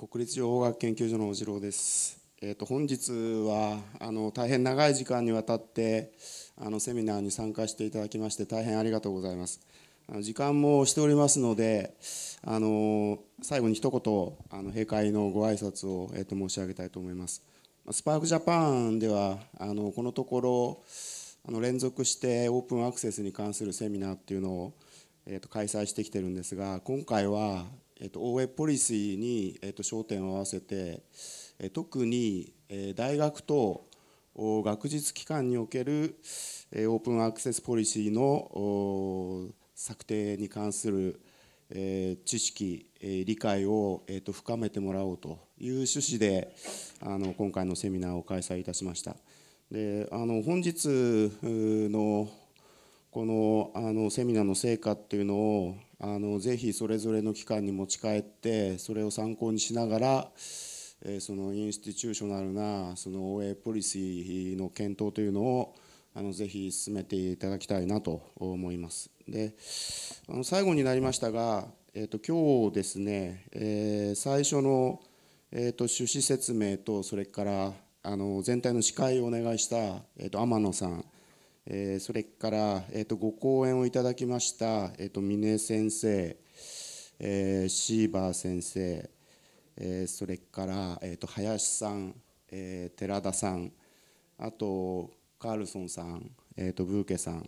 国立情報学研究所の小次郎です。えーと、本日はあの大変長い時間にわたってあのセミナーに参加していただきまして大変ありがとうございます。あの時間もしておりますのであの最後に一言あの閉会のご挨拶を、えーと、申し上げたいと思います。スパークジャパンではあのこのところあの連続してオープンアクセスに関するセミナーっていうのを、えーと開催してきてるんですが今回はえーと、OA ポリシーに、えーと、焦点を合わせて、えー、特に、えー、大学と学術機関における、えー、オープンアクセスポリシーの策定に関する、えー、知識、えー、理解を、えーと、深めてもらおうという趣旨であの今回のセミナーを開催いたしました。であの本日のこのあのセミナーの成果っていうのをあのぜひそれぞれの機関に持ち帰ってそれを参考にしながらえそのインスティチューショナルなその OA ポリシーの検討というのをあのぜひ進めていただきたいなと思います。であの最後になりましたが、えー、と今日ですね、えー、最初の、えー、と趣旨説明とそれからあの全体の司会をお願いした、えー、と天野さんえそれから、えー、とご講演をいただきました、えー、と峰先生、えー、シーバー先生、えそれから、えー、と林さん、え寺田さんあとカールソンさん、えー、とブーケさん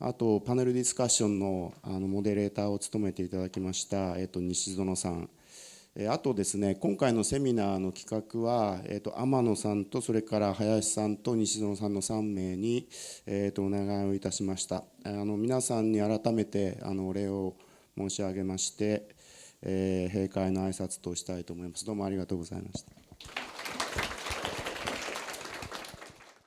あとパネルディスカッションのあのモデレーターを務めていただきました、えー、と西園さん。あとですね今回のセミナーの企画は、えーと、天野さんとそれから林さんと西園さんの3名に、えーと、お願いをいたしました。あの皆さんに改めてあのお礼を申し上げまして、えー、閉会の挨拶としたいと思います。どうもありがとうございました。